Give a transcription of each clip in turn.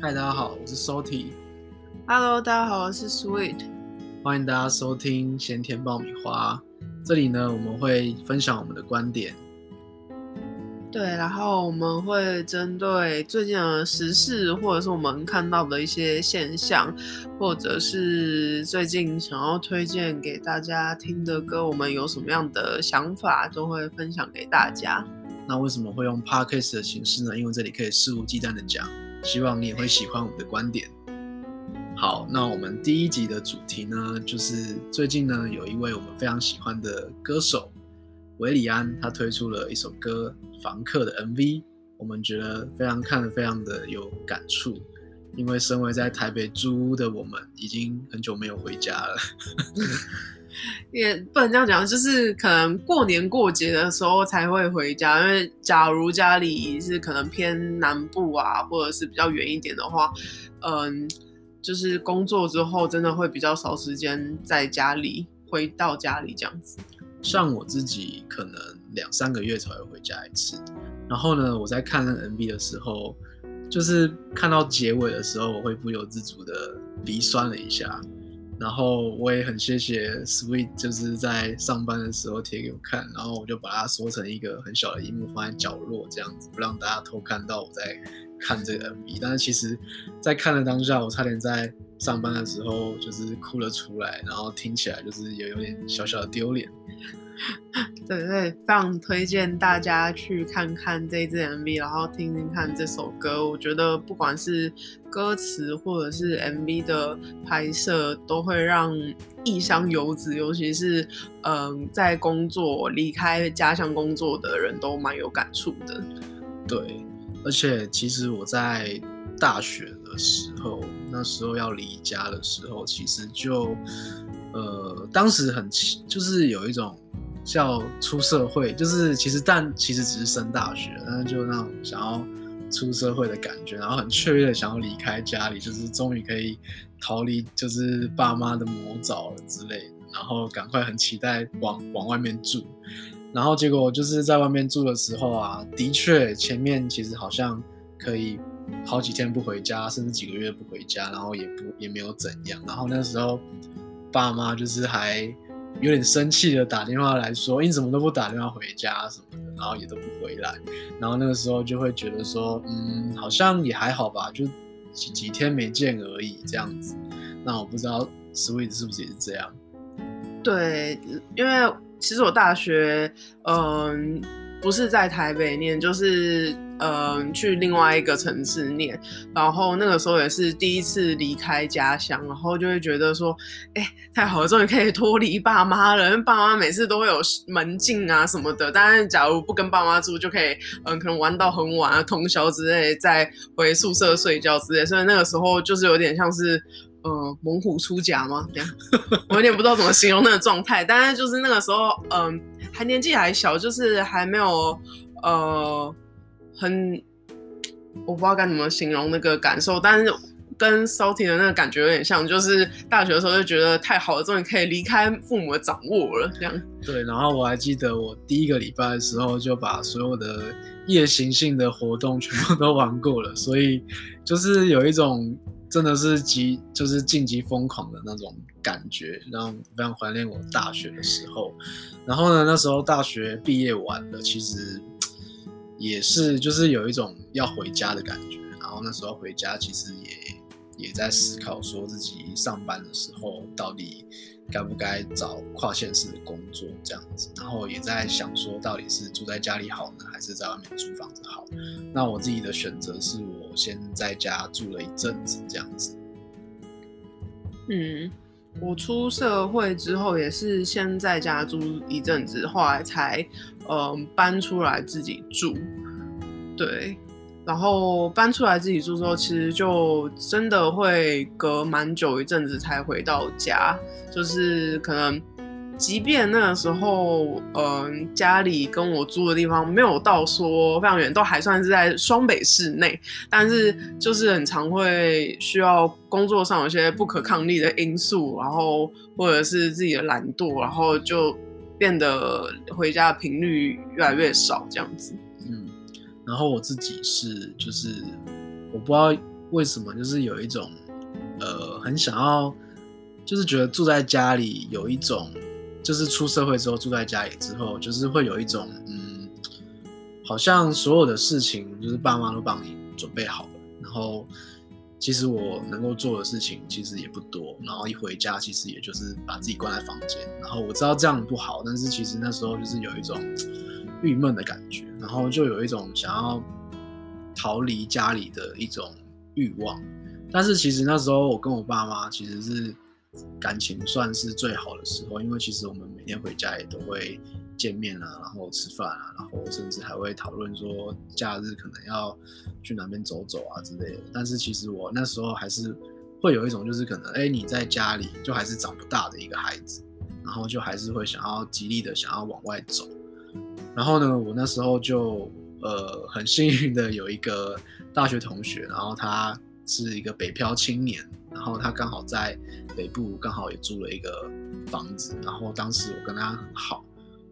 嗨，大家好，我是 Salty。Hello，大家好，我是 Sweet。欢迎大家收听咸甜爆米花。这里呢，我们会分享我们的观点。对，然后我们会针对最近的时事，或者是我们看到的一些现象，或者是最近想要推荐给大家听的歌，我们有什么样的想法，都会分享给大家。那为什么会用 Podcast 的形式呢？因为这里可以肆无忌惮的讲，希望你也会喜欢我们的观点。好，那我们第一集的主题呢，就是最近呢，有一位我们非常喜欢的歌手。韦礼安他推出了一首歌《房客》的 MV，我们觉得非常看得非常的有感触，因为身为在台北租屋的我们，已经很久没有回家了。也不能这样讲，就是可能过年过节的时候才会回家，因为假如家里是可能偏南部啊，或者是比较远一点的话，嗯，就是工作之后真的会比较少时间在家里，回到家里这样子。像我自己可能两三个月才会回家一次，然后呢，我在看那个 MV 的时候，就是看到结尾的时候，我会不由自主的鼻酸了一下。然后我也很谢谢 Sweet，就是在上班的时候贴给我看，然后我就把它缩成一个很小的荧幕放在角落，这样子不让大家偷看到我在看这个 MV。但是其实，在看的当下，我差点在上班的时候就是哭了出来，然后听起来就是也有点小小的丢脸。对 对，非常推荐大家去看看这支 MV，然后听听看这首歌。我觉得不管是歌词或者是 MV 的拍摄，都会让异乡游子，尤其是嗯在工作离开家乡工作的人都蛮有感触的。对，而且其实我在大学的时候，那时候要离家的时候，其实就呃当时很就是有一种。叫出社会，就是其实但其实只是升大学，但是就那种想要出社会的感觉，然后很雀跃的想要离开家里，就是终于可以逃离就是爸妈的魔爪了之类，然后赶快很期待往往外面住，然后结果就是在外面住的时候啊，的确前面其实好像可以好几天不回家，甚至几个月不回家，然后也不也没有怎样，然后那时候爸妈就是还。有点生气的打电话来说：“你怎么都不打电话回家什么的，然后也都不回来。”然后那个时候就会觉得说：“嗯，好像也还好吧，就几几天没见而已这样子。”那我不知道 Sweet 是不是也是这样？对，因为其实我大学嗯不是在台北念，就是。嗯，去另外一个城市念，然后那个时候也是第一次离开家乡，然后就会觉得说，哎、欸，太好了，终于可以脱离爸妈了。因为爸妈每次都会有门禁啊什么的，但是假如不跟爸妈住，就可以，嗯，可能玩到很晚啊，通宵之类，再回宿舍睡觉之类。所以那个时候就是有点像是，嗯，猛虎出柙吗？这样，我有点不知道怎么形容那个状态。但是就是那个时候，嗯，还年纪还小，就是还没有，呃。很，我不知道该怎么形容那个感受，但是跟 Salty 的那个感觉有点像，就是大学的时候就觉得太好了，终于可以离开父母的掌握了，这样。对，然后我还记得我第一个礼拜的时候就把所有的夜行性的活动全部都玩过了，所以就是有一种真的是极就是晋级疯狂的那种感觉，然后非常怀念我大学的时候。然后呢，那时候大学毕业完了，其实。也是，就是有一种要回家的感觉。然后那时候回家，其实也也在思考，说自己上班的时候到底该不该找跨县市的工作这样子。然后也在想说，到底是住在家里好呢，还是在外面租房子好？那我自己的选择是我先在家住了一阵子这样子。嗯。我出社会之后也是先在家住一阵子，后来才嗯、搬出来自己住。对，然后搬出来自己住之后，其实就真的会隔蛮久一阵子才回到家，就是可能。即便那个时候，嗯、家里跟我住的地方没有到说非常远，都还算是在双北市内，但是就是很常会需要工作上有些不可抗力的因素，然后或者是自己的懒惰，然后就变得回家的频率越来越少这样子。嗯，然后我自己是就是我不知道为什么，就是有一种呃很想要，就是觉得住在家里有一种，就是出社会之后住在家里之后，就是会有一种嗯，好像所有的事情就是爸妈都帮你准备好了，然后。其实我能够做的事情其实也不多，然后一回家其实也就是把自己关在房间，然后我知道这样不好，但是其实那时候就是有一种郁闷的感觉，然后就有一种想要逃离家里的一种欲望，但是其实那时候我跟我爸妈其实是感情算是最好的时候，因为其实我们每天回家也都会。见面啊，然后吃饭啊，然后甚至还会讨论说假日可能要去哪边走走啊之类的。但是其实我那时候还是会有一种，就是可能哎，你在家里就还是长不大的一个孩子，然后就还是会想要极力的想要往外走。然后呢，我那时候就呃很幸运的有一个大学同学，然后他是一个北漂青年，然后他刚好在北部刚好也租了一个房子，然后当时我跟他很好。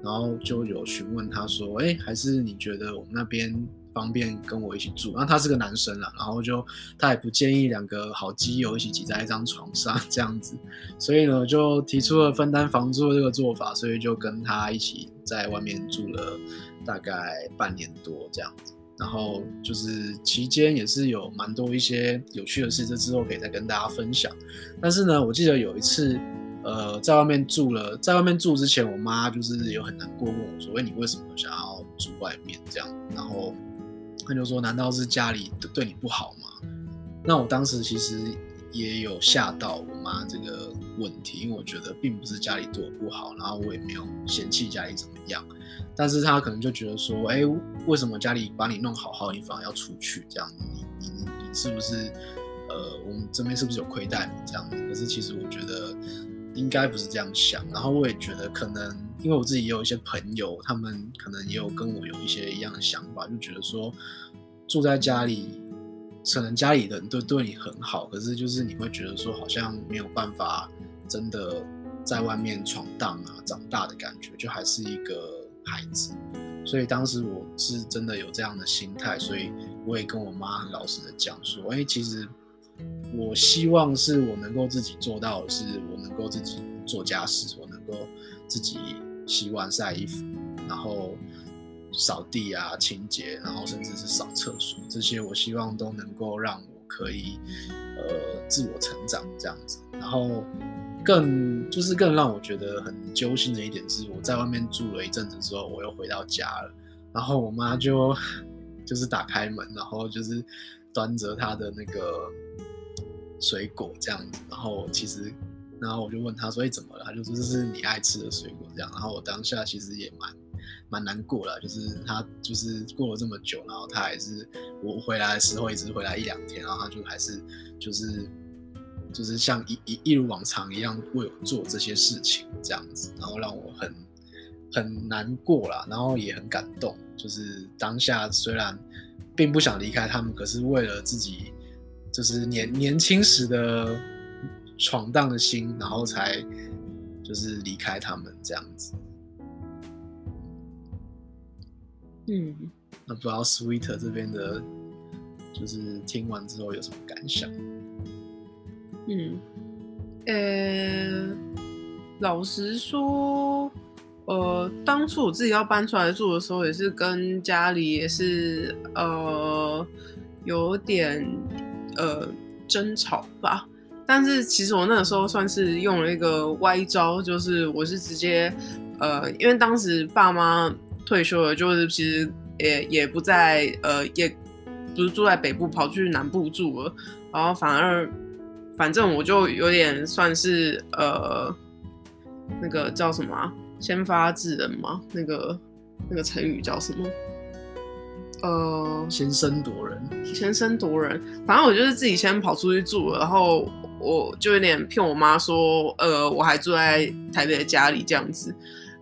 然后就有询问他说：“哎，还是你觉得我们那边方便跟我一起住？”然后他是个男生啦，然后就他也不建议两个好基友一起挤在一张床上 这样子，所以呢就提出了分担房租的这个做法，所以就跟他一起在外面住了大概半年多这样子。然后就是期间也是有蛮多一些有趣的事，这之后可以再跟大家分享。但是呢，我记得有一次。呃，在外面住了，在外面住之前，我妈就是有很难过，问我说：“哎，你为什么想要住外面这样？”然后她就说：“难道是家里对你不好吗？”那我当时其实也有吓到我妈这个问题，因为我觉得并不是家里对我不好，然后我也没有嫌弃家里怎么样，但是她可能就觉得说：“哎，为什么家里把你弄好好，你反而要出去这样？你你你你是不是呃，我们这边是不是有亏待你这样子？”可是其实我觉得。应该不是这样想，然后我也觉得可能，因为我自己也有一些朋友，他们可能也有跟我有一些一样的想法，就觉得说住在家里，可能家里人都对你很好，可是就是你会觉得说好像没有办法真的在外面闯荡啊，长大的感觉，就还是一个孩子。所以当时我是真的有这样的心态，所以我也跟我妈很老实的讲说，哎，其实。我希望是我能够自己做到，是我能够自己做家事，我能够自己洗碗、晒衣服，然后扫地啊、清洁，然后甚至是扫厕所，这些我希望都能够让我可以呃自我成长这样子。然后更就是更让我觉得很揪心的一点是，我在外面住了一阵子之后，我又回到家了，然后我妈就 就是打开门，然后就是端着他的那个。水果这样子，然后其实，然后我就问他说：“哎，怎么了？”他就说：“这是你爱吃的水果。”这样，然后我当下其实也蛮蛮难过了，就是他就是过了这么久，然后他还是我回来的时候一直回来一两天，然后他就还是就是就是像一一一如往常一样为我做这些事情这样子，然后让我很很难过啦，然后也很感动。就是当下虽然并不想离开他们，可是为了自己。就是年年轻时的闯荡的心，然后才就是离开他们这样子。嗯，那不知道 Sweet 这边的，就是听完之后有什么感想？嗯，呃、欸，老实说，呃，当初我自己要搬出来住的时候，也是跟家里也是呃有点。呃，争吵吧，但是其实我那个时候算是用了一个歪招，就是我是直接，呃，因为当时爸妈退休了，就是其实也也不在，呃，也不是住在北部，跑去南部住了，然后反而，反正我就有点算是，呃，那个叫什么，先发制人嘛，那个那个成语叫什么？呃，先声夺人，先声夺人。反正我就是自己先跑出去住了，然后我就有点骗我妈说，呃，我还住在台北的家里这样子。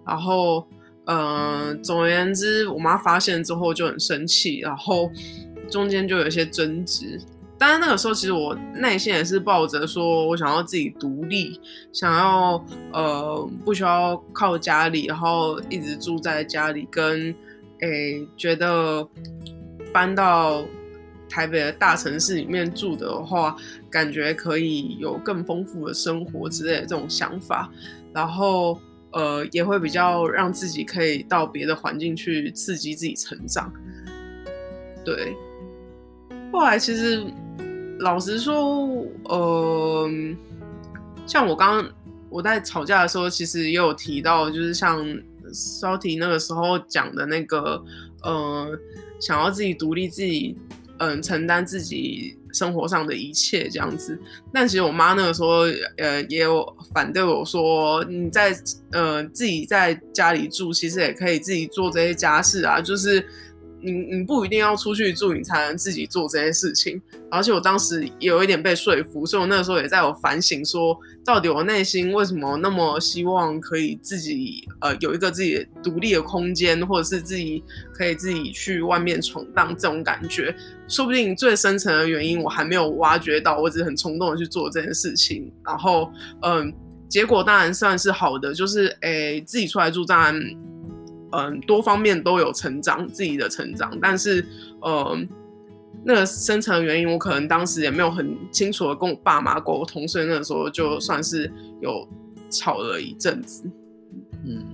然后，呃，总而言之，我妈发现之后就很生气，然后中间就有一些争执。当然那个时候，其实我内心也是抱着说我想要自己独立，想要呃不需要靠家里，然后一直住在家里跟。诶，觉得搬到台北的大城市里面住的话，感觉可以有更丰富的生活之类的这种想法，然后呃也会比较让自己可以到别的环境去刺激自己成长。对，后来其实老实说，呃，像我刚刚我在吵架的时候，其实也有提到，就是像 Salty 那个时候讲的那个，呃，想要自己独立自己。嗯，承担自己生活上的一切这样子，但其实我妈那个时候，呃，也有反对我说，你在呃自己在家里住，其实也可以自己做这些家事啊，就是。你你不一定要出去住，你才能自己做这些事情。而且我当时有一点被说服，所以我那个时候也在有反省说，说到底我内心为什么那么希望可以自己呃有一个自己独立的空间，或者是自己可以自己去外面闯荡这种感觉。说不定最深层的原因我还没有挖掘到，我只是很冲动的去做这件事情。然后嗯，结果当然算是好的，就是诶自己出来住当然。嗯，多方面都有成长，自己的成长，但是，嗯，那个深层原因，我可能当时也没有很清楚的跟我爸妈沟通，所以那个时候就算是有吵了一阵子。嗯，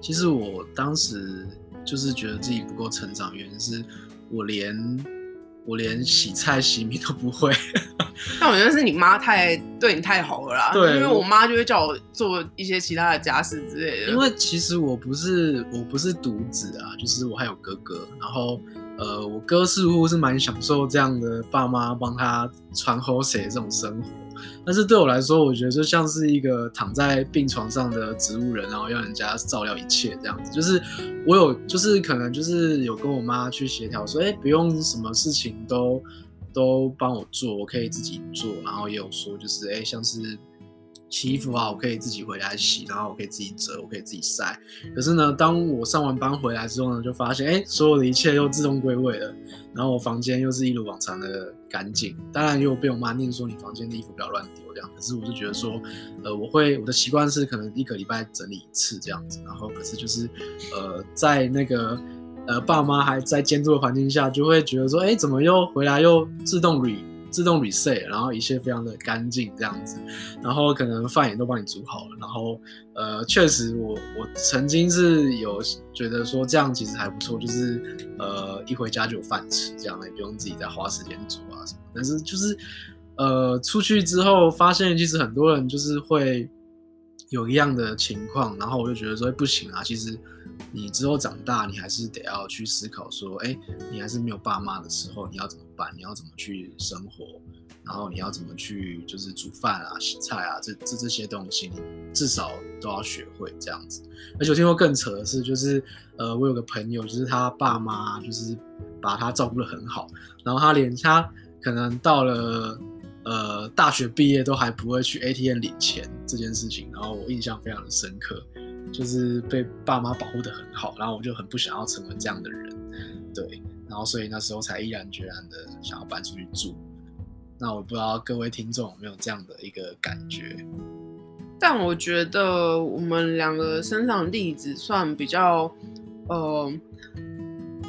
其实我当时就是觉得自己不够成长，原因是我连。我连洗菜洗米都不会，但我觉得是你妈太对你太好了啦。对，因为我妈就会叫我做一些其他的家事之类的。因为其实我不是我不是独子啊，就是我还有哥哥，然后呃，我哥似乎是蛮享受这样的爸妈帮他传后谁这种生活。但是对我来说，我觉得就像是一个躺在病床上的植物人，然后要人家照料一切这样子。就是我有，就是可能就是有跟我妈去协调说，哎，不用什么事情都都帮我做，我可以自己做。然后也有说，就是哎，像是。洗衣服啊，我可以自己回来洗，然后我可以自己折，我可以自己晒。可是呢，当我上完班回来之后呢，就发现，哎，所有的一切又自动归位了。然后我房间又是一如往常的干净。当然又被我妈念说，你房间的衣服不要乱丢这样。可是我就觉得说，呃，我会我的习惯是可能一个礼拜整理一次这样子。然后可是就是，呃，在那个呃爸妈还在监督的环境下，就会觉得说，哎，怎么又回来又自动捋。自动 reset，然后一切非常的干净这样子，然后可能饭也都帮你煮好了，然后呃，确实我我曾经是有觉得说这样其实还不错，就是呃一回家就有饭吃，这样也不用自己再花时间煮啊什么。但是就是呃出去之后发现，其实很多人就是会有一样的情况，然后我就觉得说不行啊，其实。你之后长大，你还是得要去思考说，哎，你还是没有爸妈的时候，你要怎么办？你要怎么去生活？然后你要怎么去，就是煮饭啊、洗菜啊，这这这些东西，你至少都要学会这样子。而且我听说更扯的是，就是呃，我有个朋友，就是他爸妈就是把他照顾得很好，然后他连他可能到了呃大学毕业都还不会去 ATM 领钱这件事情，然后我印象非常的深刻。就是被爸妈保护得很好，然后我就很不想要成为这样的人，对，然后所以那时候才毅然决然的想要搬出去住。那我不知道各位听众有没有这样的一个感觉？但我觉得我们两个身上的例子算比较，呃。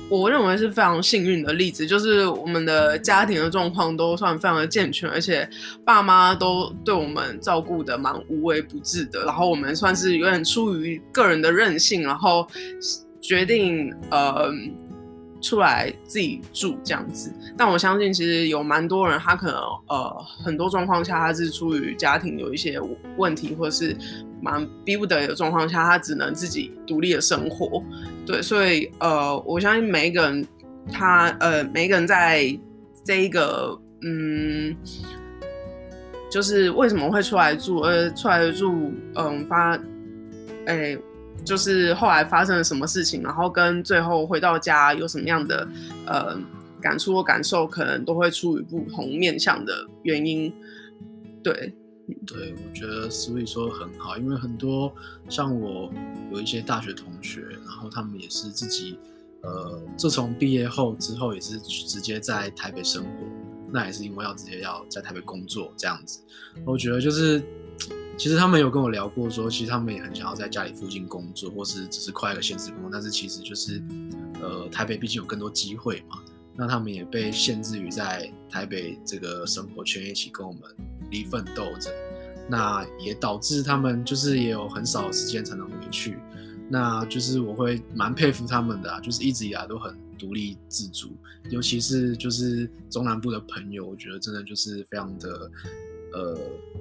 我认为是非常幸运的例子，就是我们的家庭的状况都算非常的健全，而且爸妈都对我们照顾得蛮无微不至的。然后我们算是有点出于个人的任性，然后决定呃出来自己住这样子。但我相信，其实有蛮多人，他可能呃很多状况下他是出于家庭有一些问题，或者是蛮逼不得已的状况下，他只能自己独立的生活。对，所以呃，我相信每一个人，他呃，每一个人在这一个嗯，就是为什么会出来住，呃，出来住，嗯，发，哎，就是后来发生了什么事情，然后跟最后回到家有什么样的呃感触或感受，可能都会出于不同面向的原因。对，对，我觉得 Sweet 说很好，因为很多像我有一些大学同学。然后他们也是自己，呃，自从毕业后之后也是直接在台北生活，那也是因为要直接要在台北工作这样子。我觉得就是，其实他们有跟我聊过说，其实他们也很想要在家里附近工作，或是只是快一个县市工作，但是其实就是，呃，台北毕竟有更多机会嘛。那他们也被限制于在台北这个生活圈一起跟我们离奋斗着，那也导致他们就是也有很少时间才能回去。那就是我会蛮佩服他们的啊，就是一直以来都很独立自主，尤其是就是中南部的朋友，我觉得真的就是非常的，呃，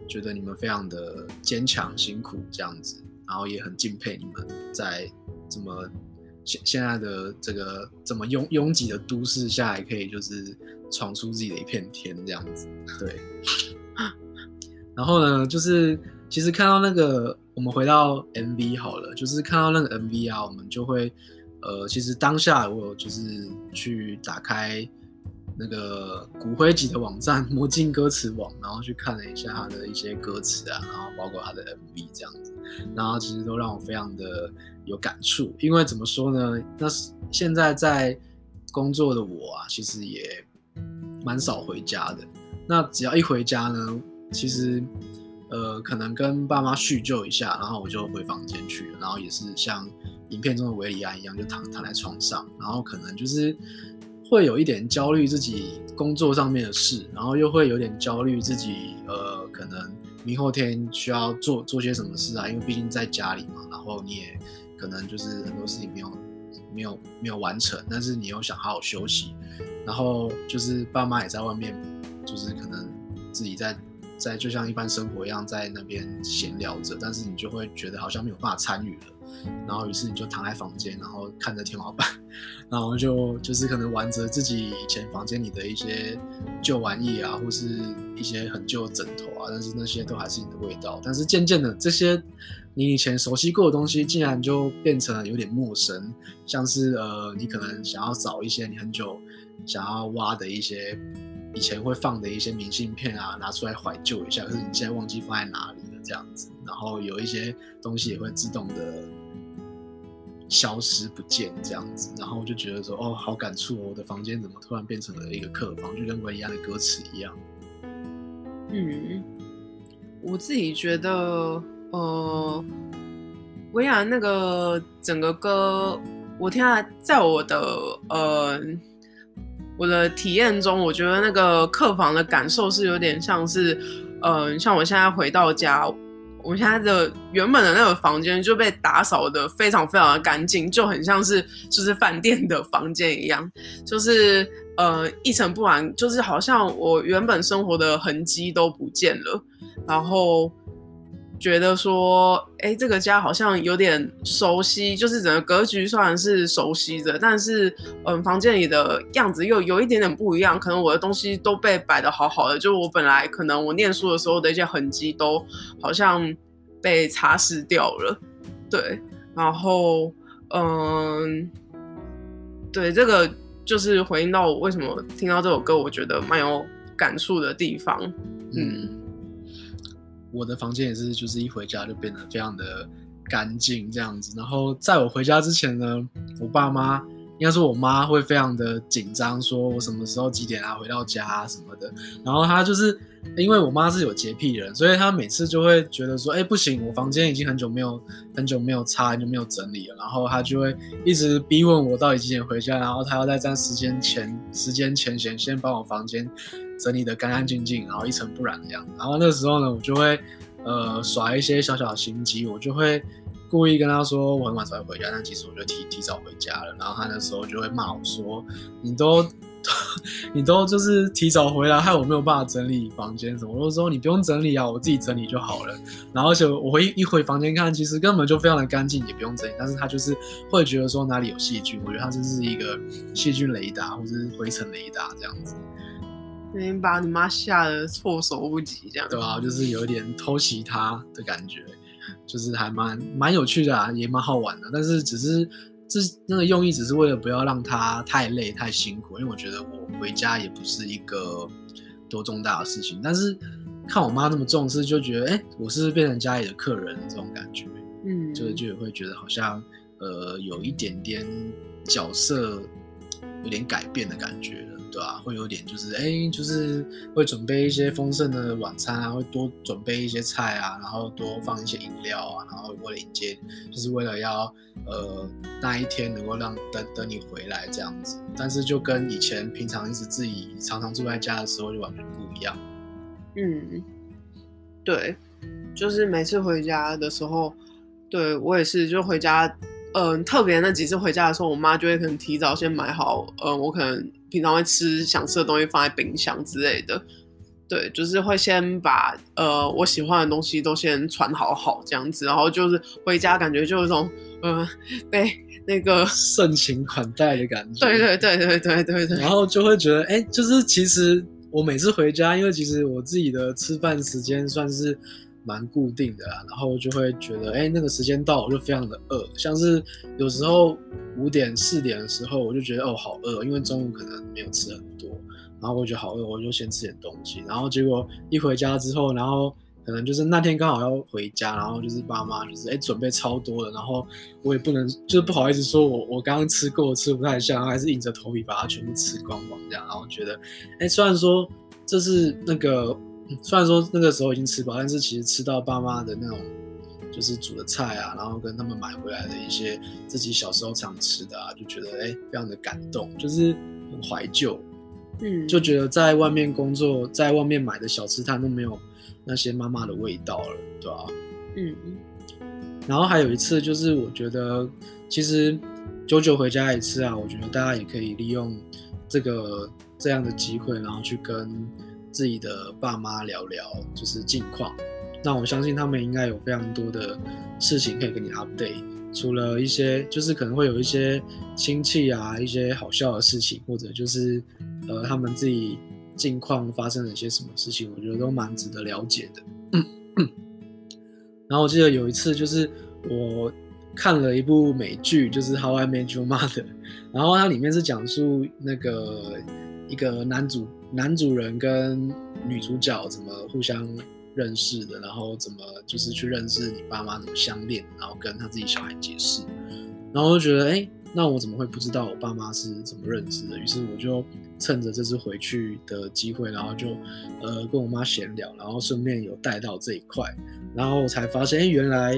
觉得你们非常的坚强辛苦这样子，然后也很敬佩你们在这么现现在的这个这么拥拥挤的都市下，也可以就是闯出自己的一片天这样子，对。然后呢，就是其实看到那个。我们回到 MV 好了，就是看到那个 MV 啊，我们就会，呃，其实当下我就是去打开那个骨灰级的网站魔镜歌词网，然后去看了一下他的一些歌词啊，然后包括他的 MV 这样子，然后其实都让我非常的有感触，因为怎么说呢，那是现在在工作的我啊，其实也蛮少回家的，那只要一回家呢，其实。呃，可能跟爸妈叙旧一下，然后我就回房间去，然后也是像影片中的韦礼安一样，就躺躺在床上，然后可能就是会有一点焦虑自己工作上面的事，然后又会有点焦虑自己，呃，可能明后天需要做做些什么事啊，因为毕竟在家里嘛，然后你也可能就是很多事情没有没有没有完成，但是你又想好好休息，然后就是爸妈也在外面，就是可能自己在。在就像一般生活一样，在那边闲聊着，但是你就会觉得好像没有办法参与了，然后于是你就躺在房间，然后看着天花板，然后就就是可能玩着自己以前房间里的一些旧玩意啊，或是一些很旧的枕头啊，但是那些都还是你的味道。但是渐渐的，这些你以前熟悉过的东西，竟然就变成了有点陌生，像是呃，你可能想要找一些你很久想要挖的一些。以前会放的一些明信片啊，拿出来怀旧一下，可是你现在忘记放在哪里了，这样子。然后有一些东西也会自动的消失不见，这样子。然后我就觉得说，哦，好感触哦，我的房间怎么突然变成了一个客房，就跟韦礼安的歌词一样。嗯，我自己觉得，呃，韦礼安那个整个歌，我听下，在我的呃。我的体验中，我觉得那个客房的感受是有点像是，嗯、像我现在回到家，我现在的原本的那个房间就被打扫得非常非常的干净，就很像是就是饭店的房间一样，就是呃一尘不染，就是好像我原本生活的痕迹都不见了，然后。觉得说，哎，这个家好像有点熟悉，就是整个格局虽然是熟悉的，但是，嗯，房间里的样子又有一点点不一样。可能我的东西都被摆得好好的，就我本来可能我念书的时候的一些痕迹都好像被擦拭掉了。对，然后，嗯，对，这个就是回应到我为什么听到这首歌，我觉得蛮有感触的地方。嗯。我的房间也是，就是一回家就变得非常的干净这样子。然后在我回家之前呢，我爸妈应该说我妈会非常的紧张，说我什么时候几点啊回到家啊什么的。然后她就是因为我妈是有洁癖人，所以她每次就会觉得说，哎，不行，我房间已经很久没有很久没有擦，很久没有整理了。然后她就会一直逼问我到底几点回家，然后她要在这时间前时间前先先把我房间。整理得干干净净，然后一尘不染的样子。然后那个时候呢，我就会呃耍一些小小的心机，我就会故意跟他说我很晚才会回家，但其实我就提提早回家了。然后他那时候就会骂我说：“你都 你都就是提早回来，害我没有办法整理房间什么。”我就说：“你不用整理啊，我自己整理就好了。”然后而且我回一回房间看，其实根本就非常的干净，也不用整理。但是他就是会觉得说哪里有细菌，我觉得他就是一个细菌雷达或者是灰尘雷达这样子。把你妈吓得措手不及，这样对啊，就是有点偷袭她的感觉，就是还蛮蛮有趣的啊，也蛮好玩的。但是只是这那个用意，只是为了不要让他太累太辛苦，因为我觉得我回家也不是一个多重大的事情。但是看我妈那么重视，就觉得哎、欸，我是不是变成家里的客人这种感觉，嗯，就就会觉得好像呃有一点点角色有点改变的感觉了，对吧、啊？会有点就是，哎、就是会准备一些丰盛的晚餐啊，会多准备一些菜啊，然后多放一些饮料啊，然后为了迎接，就是为了要呃那一天能够让等等你回来这样子。但是就跟以前平常一直自己常常住在家的时候就完全不一样。嗯，对，就是每次回家的时候，对我也是，就回家，嗯、呃，特别那几次回家的时候，我妈就会可能提早先买好，嗯、呃，我可能平常会吃想吃的东西放在冰箱之类的，对，就是会先把呃我喜欢的东西都先传好好这样子，然后就是回家感觉就有一种，嗯、呃，被那个 盛情款待的感觉，对对对对对对对，然后就会觉得，哎，就是其实。我每次回家，因为其实我自己的吃饭时间算是蛮固定的啦，然后就会觉得，哎，那个时间到，我就非常的饿。像是有时候五点、四点的时候，我就觉得哦，好饿，因为中午可能没有吃很多，然后我觉得好饿，我就先吃点东西。然后结果一回家之后，然后。可能就是那天刚好要回家，然后就是爸妈就是哎准备超多的，然后我也不能就是不好意思说我我刚刚吃过吃不太下，还是硬着头皮把它全部吃光光这样，然后觉得哎虽然说这是那个虽然说那个时候已经吃饱，但是其实吃到爸妈的那种就是煮的菜啊，然后跟他们买回来的一些自己小时候常吃的啊，就觉得哎非常的感动，就是很怀旧，嗯，就觉得在外面工作，在外面买的小吃摊都没有。那些妈妈的味道了，对吧？嗯，然后还有一次就是，我觉得其实久久回家一次啊，我觉得大家也可以利用这个这样的机会，然后去跟自己的爸妈聊聊，就是近况。那我相信他们应该有非常多的事情可以跟你 update，除了一些就是可能会有一些亲戚啊，一些好笑的事情，或者就是呃他们自己。近况发生了一些什么事情，我觉得都蛮值得了解的。然后我记得有一次，就是我看了一部美剧，就是《How I Met Your Mother》，然后它里面是讲述那个一个男主男主人跟女主角怎么互相认识的，然后怎么就是去认识你爸妈怎么相恋，然后跟他自己小孩解释，然后我就觉得，哎，那我怎么会不知道我爸妈是怎么认识的？于是我就。趁着这次回去的机会，然后就呃跟我妈闲聊，然后顺便有带到这一块，然后才发现，哎，原来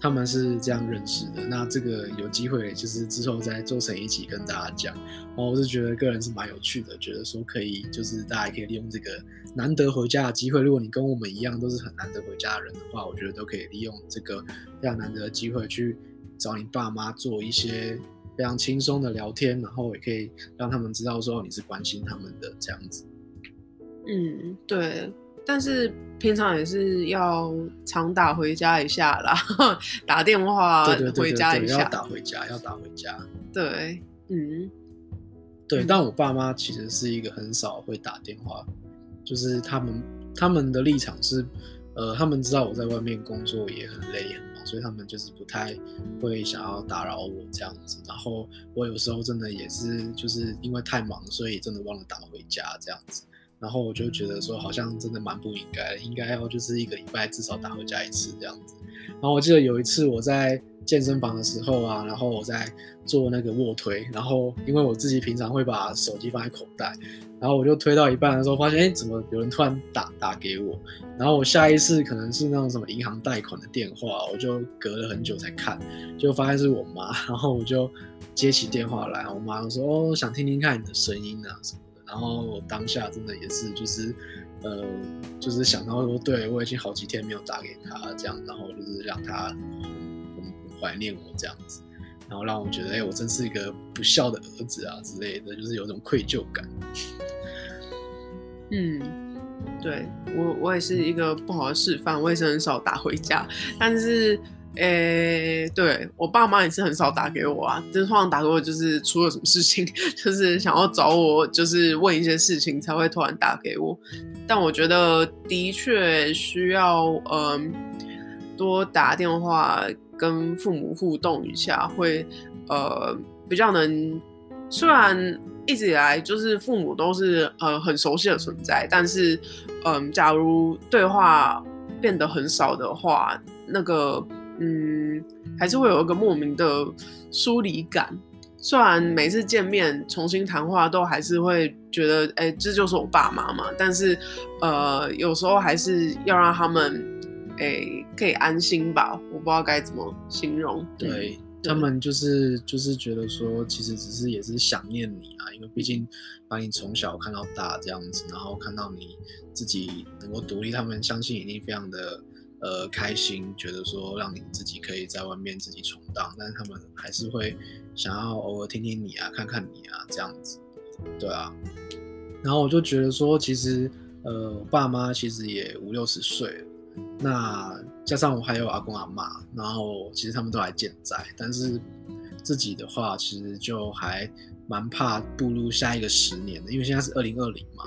他们是这样认识的。那这个有机会就是之后再做成一集跟大家讲。然后我是觉得个人是蛮有趣的，觉得说可以就是大家可以利用这个难得回家的机会。如果你跟我们一样都是很难得回家的人的话，我觉得都可以利用这个非常难得的机会去找你爸妈做一些。非常轻松的聊天，然后也可以让他们知道说你是关心他们的这样子。嗯，对，但是平常也是要常打回家一下啦，打电话回家一下，要打回家，要打回家。对，嗯，对，但我爸妈其实是一个很少会打电话，就是他们他们的立场是，呃，他们知道我在外面工作也很累很忙。所以他们就是不太会想要打扰我这样子，然后我有时候真的也是就是因为太忙，所以真的忘了打回家这样子，然后我就觉得说好像真的蛮不应该，应该要就是一个礼拜至少打回家一次这样子。然后我记得有一次我在健身房的时候啊，然后我在做那个卧推，然后因为我自己平常会把手机放在口袋。然后我就推到一半的时候，发现哎，怎么有人突然打打给我？然后我下意识可能是那种什么银行贷款的电话，我就隔了很久才看，就发现是我妈。然后我就接起电话来，我妈就说：“哦，想听听看你的声音啊什么。”然后我当下真的也是就是呃，就是想到说，对，我已经好几天没有打给他这样，然后就是让他很很怀念我这样子。然后让我觉得，哎，我真是一个不孝的儿子啊之类的，就是有种愧疚感。嗯，对，我我也是一个不好的示范，我也是很少打回家。但是，诶，对，我爸妈也是很少打给我啊，就是通常打给我就是出了什么事情，就是想要找我，就是问一些事情才会突然打给我。但我觉得的确需要，嗯，多打电话。跟父母互动一下，会呃比较能。虽然一直以来就是父母都是呃很熟悉的存在，但是嗯、假如对话变得很少的话，那个嗯还是会有一个莫名的疏离感。虽然每次见面重新谈话都还是会觉得，哎、欸，这就是我爸妈嘛。但是，呃，有时候还是要让他们，哎、欸，可以安心吧。我不知道该怎么形容。对，对他们就是就是觉得说，其实只是也是想念你啊，因为毕竟把你从小看到大这样子，然后看到你自己能够独立，他们相信一定非常的。呃，开心，觉得说让你自己可以在外面自己闯荡，但是他们还是会想要偶尔听听你啊，看看你啊，这样子，对啊。然后我就觉得说，其实呃，我爸妈其实也五六十岁了，那加上我还有阿公阿嬷，然后其实他们都还健在，但是自己的话，其实就还蛮怕步入下一个十年的，因为现在是二零二零嘛，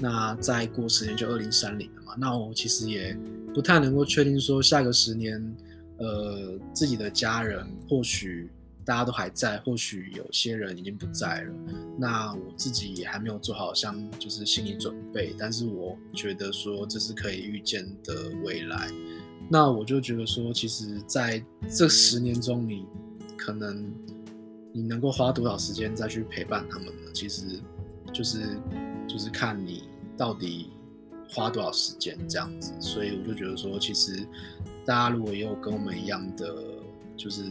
那再过十年就二零三零了嘛，那我其实也。不太能够确定说下个十年，呃，自己的家人或许大家都还在，或许有些人已经不在了。那我自己也还没有做好像就是心理准备，但是我觉得说这是可以预见的未来。那我就觉得说，其实在这十年中，你可能你能够花多少时间再去陪伴他们呢？其实就是就是看你到底。花多少时间这样子，所以我就觉得说，其实大家如果也有跟我们一样的，就是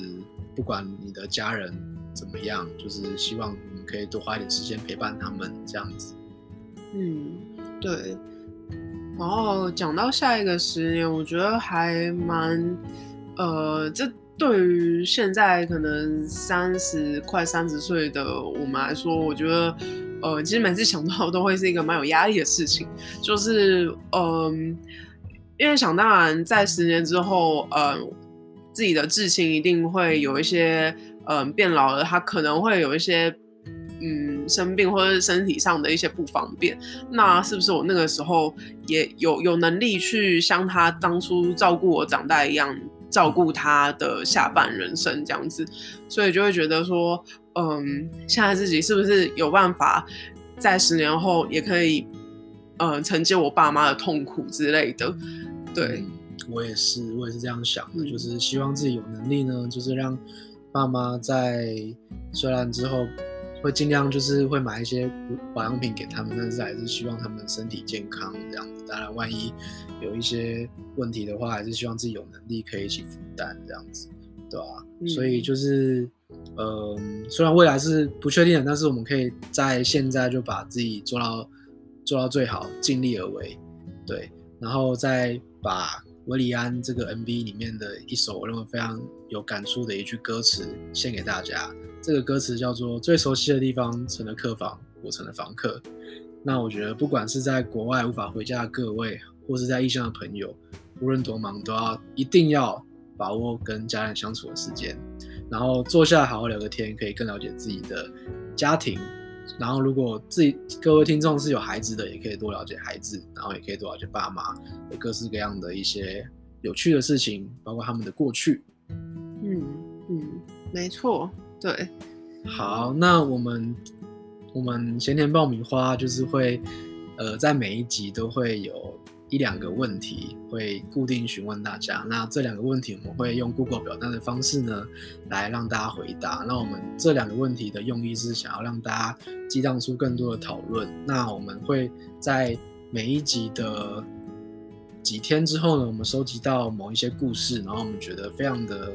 不管你的家人怎么样，就是希望你可以多花一点时间陪伴他们这样子。嗯，对。然后讲到下一个十年，我觉得还蛮，呃，这对于现在可能三十快三十岁的我们来说，我觉得。呃，其实每次想到都会是一个蛮有压力的事情，就是嗯、因为想当然在十年之后，嗯、呃，自己的至亲一定会有一些嗯、变老了，他可能会有一些嗯生病或者是身体上的一些不方便，那是不是我那个时候也有有能力去像他当初照顾我长大一样照顾他的下半人生这样子，所以就会觉得说。嗯，现在自己是不是有办法在十年后也可以，嗯，承接我爸妈的痛苦之类的？对，嗯，我也是，我也是这样想的，就是希望自己有能力呢，就是让爸妈在虽然之后会尽量就是会买一些保养品给他们，但是还是希望他们身体健康这样子。当然，万一有一些问题的话，还是希望自己有能力可以一起负担这样子，对吧？嗯，所以就是。呃，虽然未来是不确定的，但是我们可以在现在就把自己做到做到最好，尽力而为，对，然后再把韦礼安这个 MV 里面的一首我认为非常有感触的一句歌词献给大家。这个歌词叫做“最熟悉的地方成了客房，我成了房客”。那我觉得，不管是在国外无法回家的各位，或是在异乡的朋友，无论多忙，都要一定要把握跟家人相处的时间。然后坐下来好好聊个天，可以更了解自己的家庭。然后，如果自己各位听众是有孩子的，也可以多了解孩子，然后也可以多了解爸妈有各式各样的一些有趣的事情，包括他们的过去。嗯嗯，没错，对。好，那我们我们咸甜爆米花就是会呃，在每一集都会有。一两个问题会固定询问大家，那这两个问题我们会用 Google 表单的方式呢，来让大家回答。那我们这两个问题的用意是想要让大家激荡出更多的讨论。那我们会在每一集的几天之后呢，我们收集到某一些故事，然后我们觉得非常的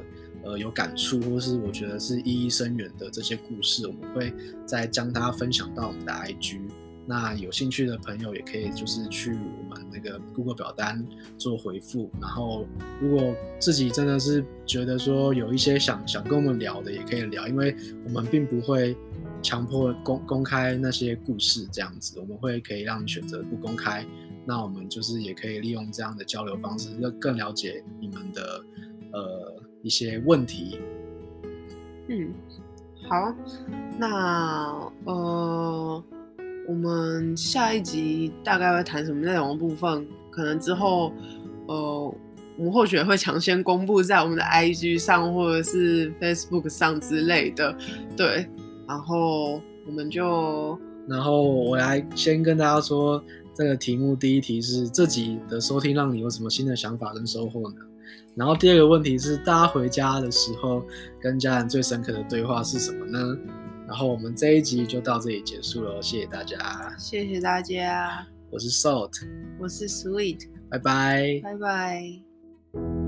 呃有感触，或是我觉得是意义深远的这些故事，我们会再将它分享到我们的 IG。那有兴趣的朋友也可以就是去我们那个 Google 表单做回复，然后如果自己真的是觉得说有一些想想跟我们聊的，也可以聊，因为我们并不会强迫公公开那些故事这样子，我们会可以让你选择不公开。那我们就是也可以利用这样的交流方式，要更了解你们的呃一些问题。嗯，好，那呃。我们下一集大概会谈什么内容的部分？可能之后，呃，我们或许会抢先公布在我们的 IG 上或者是 Facebook 上之类的，对。然后我们就，然后我来先跟大家说，这个题目第一题是这集的收听让你有什么新的想法跟收获呢？然后第二个问题是大家回家的时候跟家人最深刻的对话是什么呢？然后我们这一集就到这里结束了，谢谢大家，谢谢大家。我是 Salt，我是 Sweet，拜拜，拜拜。